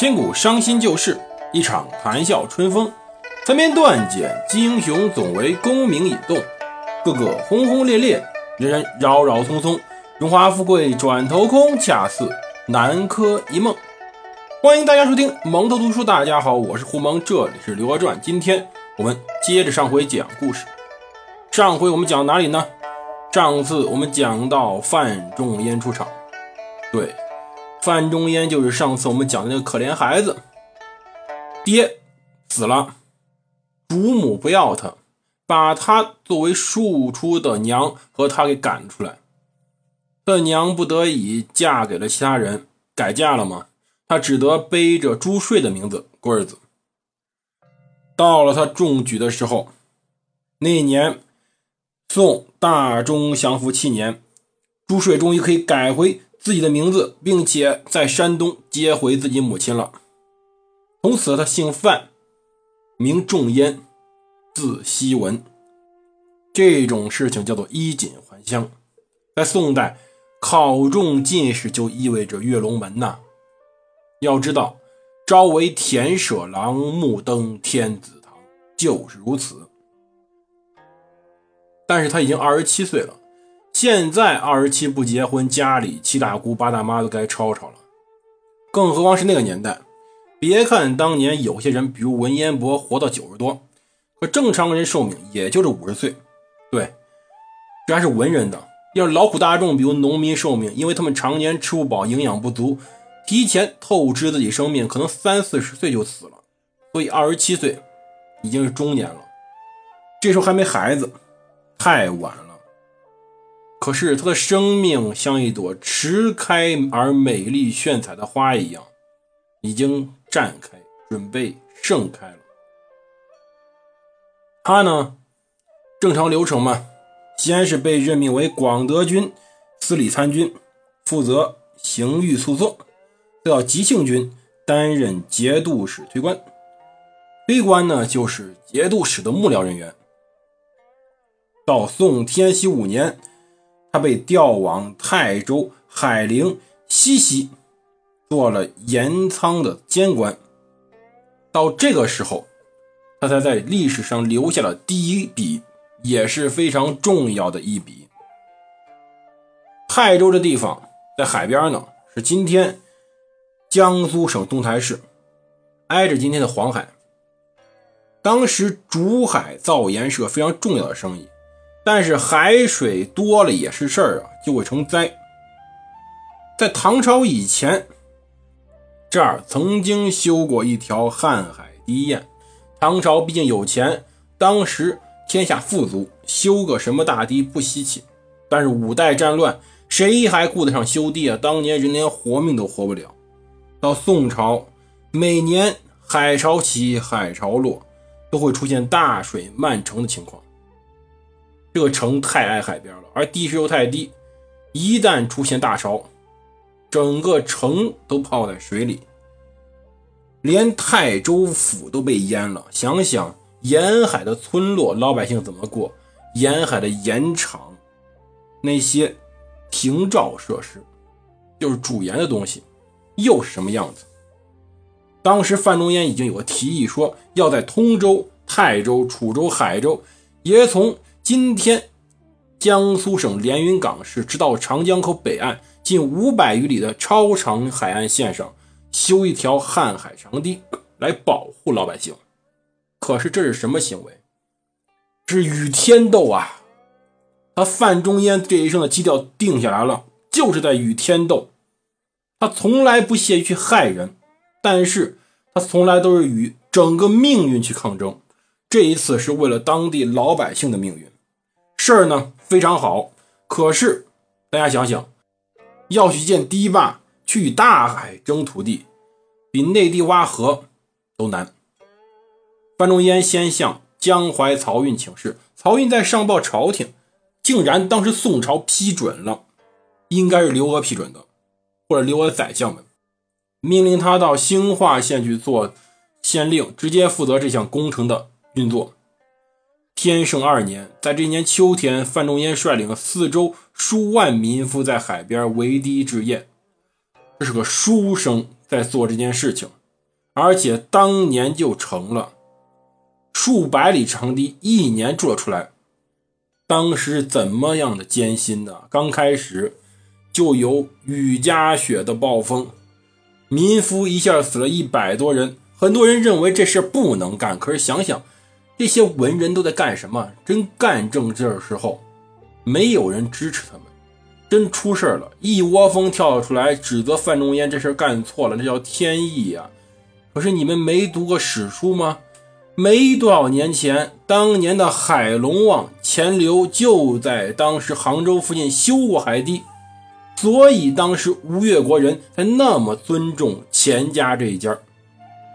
千古伤心旧事，一场谈笑春风。残篇断简，今英雄总为功名引动。个个轰轰烈烈，人人扰扰匆匆。荣华富贵转头空，恰似南柯一梦。欢迎大家收听蒙头读书。大家好，我是胡蒙，这里是《刘娥传》。今天我们接着上回讲故事。上回我们讲哪里呢？上次我们讲到范仲淹出场。对。范仲淹就是上次我们讲的那个可怜孩子，爹死了，主母不要他，把他作为庶出的娘和他给赶出来。他娘不得已嫁给了其他人，改嫁了吗？他只得背着朱税的名字过日子。到了他中举的时候，那年宋大中祥符七年，朱税终于可以改回。自己的名字，并且在山东接回自己母亲了。从此，他姓范，名仲淹，字希文。这种事情叫做衣锦还乡。在宋代，考中进士就意味着跃龙门呐。要知道，朝为田舍郎，暮登天子堂，就是如此。但是他已经二十七岁了。现在二十七不结婚，家里七大姑八大妈都该吵吵了，更何况是那个年代。别看当年有些人，比如文彦博活到九十多，可正常人寿命也就是五十岁。对，这还是文人的。要是劳苦大众，比如农民寿命，因为他们常年吃不饱，营养不足，提前透支自己生命，可能三四十岁就死了。所以二十七岁已经是中年了，这时候还没孩子，太晚了。可是他的生命像一朵迟开而美丽炫彩的花一样，已经绽开，准备盛开了。他呢，正常流程嘛，先是被任命为广德军司礼参军，负责刑狱诉讼；再到吉庆军担任节度使推官，推官呢就是节度使的幕僚人员。到宋天禧五年。他被调往泰州海陵西溪，做了盐仓的监官。到这个时候，他才在历史上留下了第一笔，也是非常重要的一笔。泰州这地方在海边呢，是今天江苏省东台市，挨着今天的黄海。当时竹海造盐是个非常重要的生意。但是海水多了也是事儿啊，就会成灾。在唐朝以前，这儿曾经修过一条瀚海堤堰。唐朝毕竟有钱，当时天下富足，修个什么大堤不稀奇。但是五代战乱，谁还顾得上修堤啊？当年人连活命都活不了。到宋朝，每年海潮起，海潮落，都会出现大水漫城的情况。这个城太挨海边了，而地势又太低，一旦出现大潮，整个城都泡在水里，连泰州府都被淹了。想想沿海的村落，老百姓怎么过？沿海的盐场，那些停照设施，就是煮盐的东西，又是什么样子？当时范仲淹已经有个提议，说要在通州、泰州、楚州、海州，也从。今天，江苏省连云港市直到长江口北岸近五百余里的超长海岸线上修一条瀚海长堤，来保护老百姓。可是这是什么行为？是与天斗啊！他范仲淹这一生的基调定下来了，就是在与天斗。他从来不屑于去害人，但是他从来都是与整个命运去抗争。这一次是为了当地老百姓的命运。事儿呢非常好，可是大家想想，要去建堤坝，去与大海争土地，比内地挖河都难。范仲淹先向江淮漕运请示，漕运在上报朝廷，竟然当时宋朝批准了，应该是刘娥批准的，或者刘娥宰相们命令他到兴化县去做县令，直接负责这项工程的运作。天圣二年，在这年秋天，范仲淹率领四周数万民夫在海边围堤治堰。这是个书生在做这件事情，而且当年就成了数百里长堤，一年做出来。当时怎么样的艰辛呢？刚开始就有雨夹雪的暴风，民夫一下死了一百多人。很多人认为这事不能干，可是想想这些文人都在干什么？真干正事的时候，没有人支持他们。真出事了，一窝蜂跳出来指责范仲淹这事干错了，那叫天意呀！可是你们没读过史书吗？没多少年前，当年的海龙王钱镠就在当时杭州附近修过海堤，所以当时吴越国人才那么尊重钱家这一家。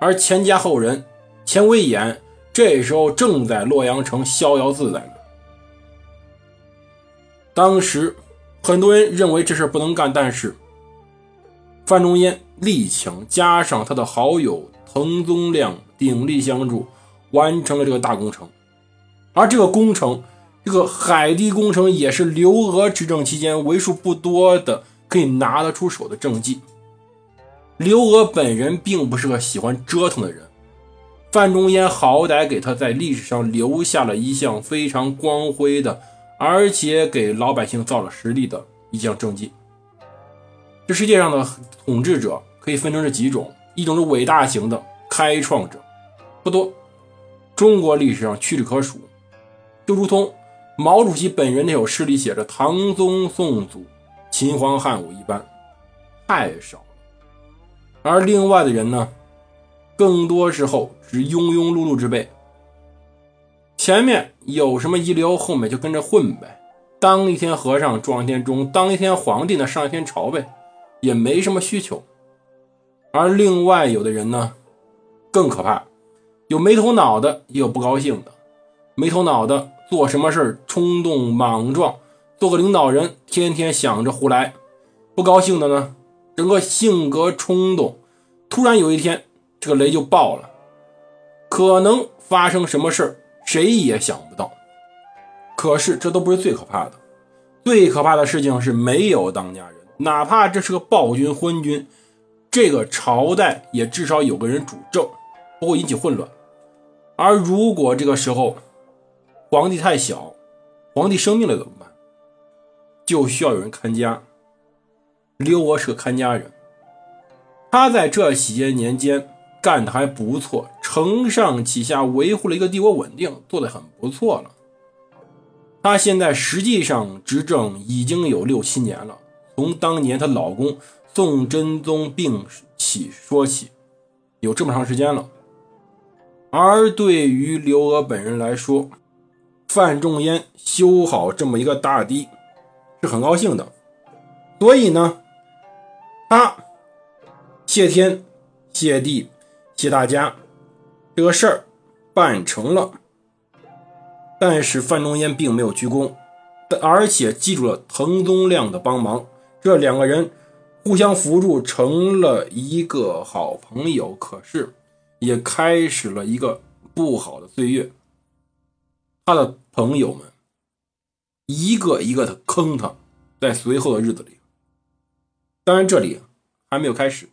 而钱家后人钱维演这时候正在洛阳城逍遥自在呢。当时很多人认为这事不能干，但是范仲淹力强，加上他的好友滕宗亮鼎力相助。完成了这个大工程，而这个工程，这个海堤工程也是刘娥执政期间为数不多的可以拿得出手的政绩。刘娥本人并不是个喜欢折腾的人，范仲淹好歹给他在历史上留下了一项非常光辉的，而且给老百姓造了实力的一项政绩。这世界上的统治者可以分成这几种：一种是伟大型的开创者，不多。中国历史上屈指可数，就如同毛主席本人那首诗里写着“唐宗宋祖，秦皇汉武”一般，太少了。而另外的人呢，更多时候是庸庸碌碌之辈，前面有什么遗留，后面就跟着混呗，当一天和尚撞一天钟，当一天皇帝呢上一天朝呗，也没什么需求。而另外有的人呢，更可怕。有没头脑的，也有不高兴的。没头脑的做什么事冲动莽撞，做个领导人天天想着胡来。不高兴的呢，整个性格冲动，突然有一天这个雷就爆了，可能发生什么事谁也想不到。可是这都不是最可怕的，最可怕的事情是没有当家人，哪怕这是个暴君昏君，这个朝代也至少有个人主政，不会引起混乱。而如果这个时候皇帝太小，皇帝生病了怎么办？就需要有人看家。刘娥是个看家人，他在这些年间干的还不错，承上启下，维护了一个帝国稳定，做的很不错了。他现在实际上执政已经有六七年了，从当年她老公宋真宗病起说起，有这么长时间了。而对于刘娥本人来说，范仲淹修好这么一个大堤是很高兴的，所以呢，他谢天谢地谢大家，这个事儿办成了。但是范仲淹并没有鞠躬，而且记住了滕宗亮的帮忙，这两个人互相扶助，成了一个好朋友。可是。也开始了一个不好的岁月。他的朋友们一个一个的坑他，在随后的日子里。当然，这里还没有开始。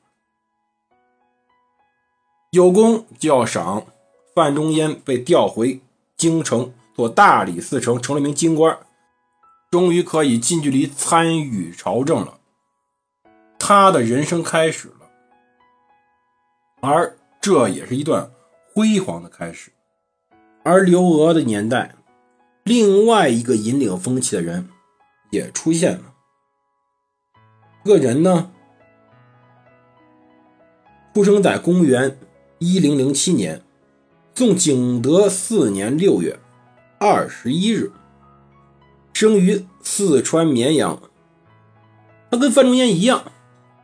有功就要赏，范仲淹被调回京城做大理寺丞，成了一名京官，终于可以近距离参与朝政了。他的人生开始了，而。这也是一段辉煌的开始，而刘娥的年代，另外一个引领风气的人也出现了。这个人呢，出生在公元一零零七年，宋景德四年六月二十一日，生于四川绵阳。他跟范仲淹一样，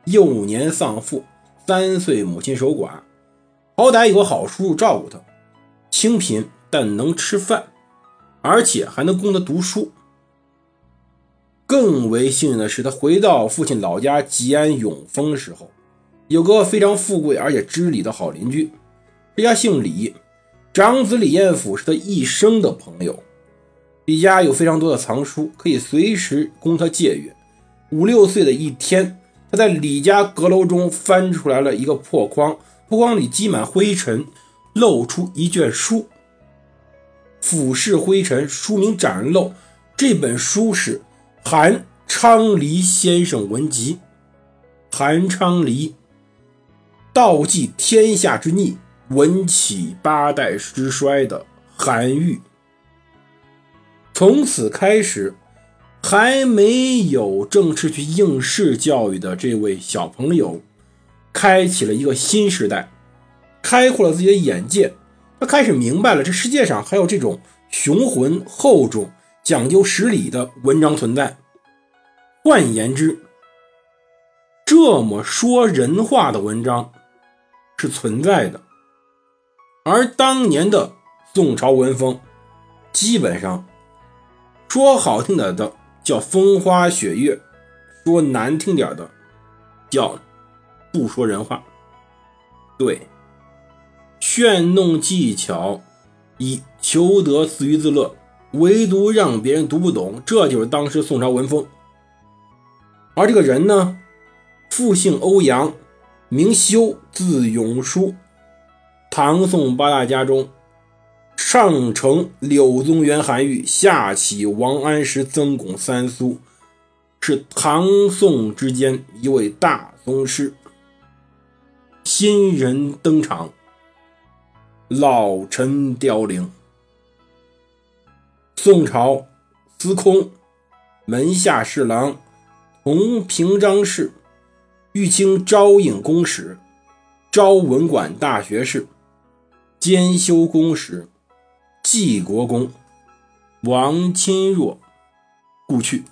幼年丧父，三岁母亲守寡。好歹有个好叔叔照顾他，清贫但能吃饭，而且还能供他读书。更为幸运的是，他回到父亲老家吉安永丰时候，有个非常富贵而且知礼的好邻居。这家姓李，长子李彦甫是他一生的朋友。李家有非常多的藏书，可以随时供他借阅。五六岁的一天，他在李家阁楼中翻出来了一个破筐。破筐里积满灰尘，露出一卷书。俯视灰尘，书名展露。这本书是韩昌黎先生文集。韩昌黎道济天下之逆，文起八代之衰的韩愈。从此开始，还没有正式去应试教育的这位小朋友，开启了一个新时代，开阔了自己的眼界。他开始明白了，这世界上还有这种雄浑厚重、讲究实理的文章存在。换言之，这么说人话的文章是存在的。而当年的宋朝文风，基本上说好听点的叫风花雪月，说难听点的叫不说人话。对。炫弄技巧，以求得自娱自乐，唯独让别人读不懂，这就是当时宋朝文风。而这个人呢，复姓欧阳，名修，字永叔，唐宋八大家中，上承柳宗元、韩愈，下启王安石、曾巩、三苏，是唐宋之间一位大宗师。新人登场。老臣凋零。宋朝司空、门下侍郎、同平章事、玉清招应公使、昭文馆大学士、兼修公使、济国公王钦若故去。